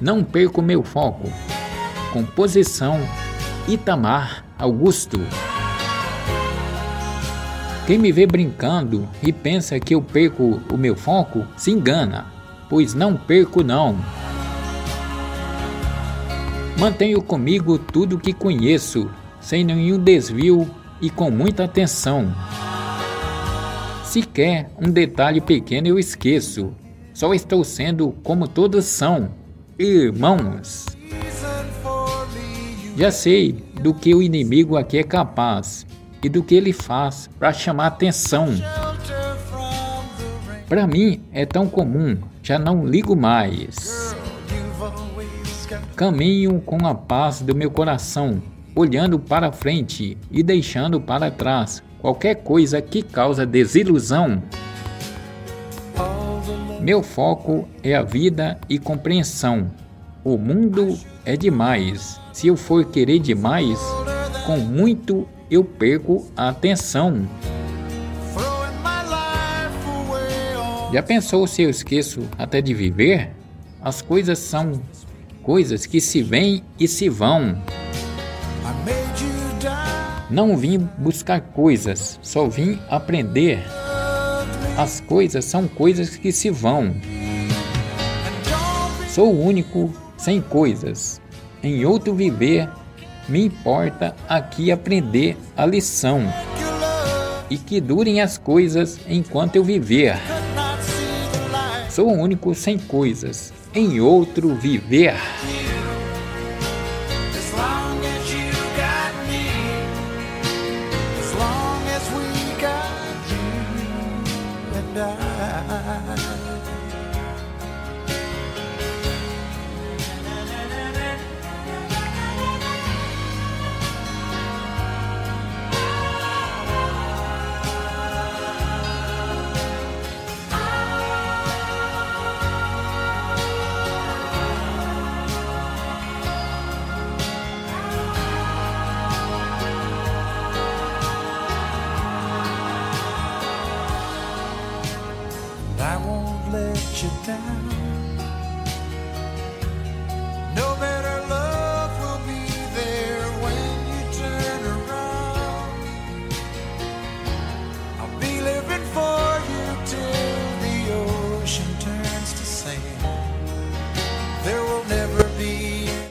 Não perco meu foco. Composição Itamar Augusto. Quem me vê brincando e pensa que eu perco o meu foco, se engana, pois não perco não. Mantenho comigo tudo que conheço, sem nenhum desvio e com muita atenção. Sequer um detalhe pequeno eu esqueço, só estou sendo como todos são, irmãos. Já sei do que o inimigo aqui é capaz e do que ele faz para chamar atenção. Para mim é tão comum, já não ligo mais. Caminho com a paz do meu coração, olhando para frente e deixando para trás qualquer coisa que causa desilusão. Meu foco é a vida e compreensão. O mundo é demais. Se eu for querer demais, com muito eu perco a atenção. Já pensou se eu esqueço até de viver? As coisas são coisas que se vêm e se vão. Não vim buscar coisas, só vim aprender. As coisas são coisas que se vão. Sou único sem coisas. Em outro viver, me importa aqui aprender a lição. E que durem as coisas enquanto eu viver. Sou único sem coisas. Em outro viver. I I won't let you down.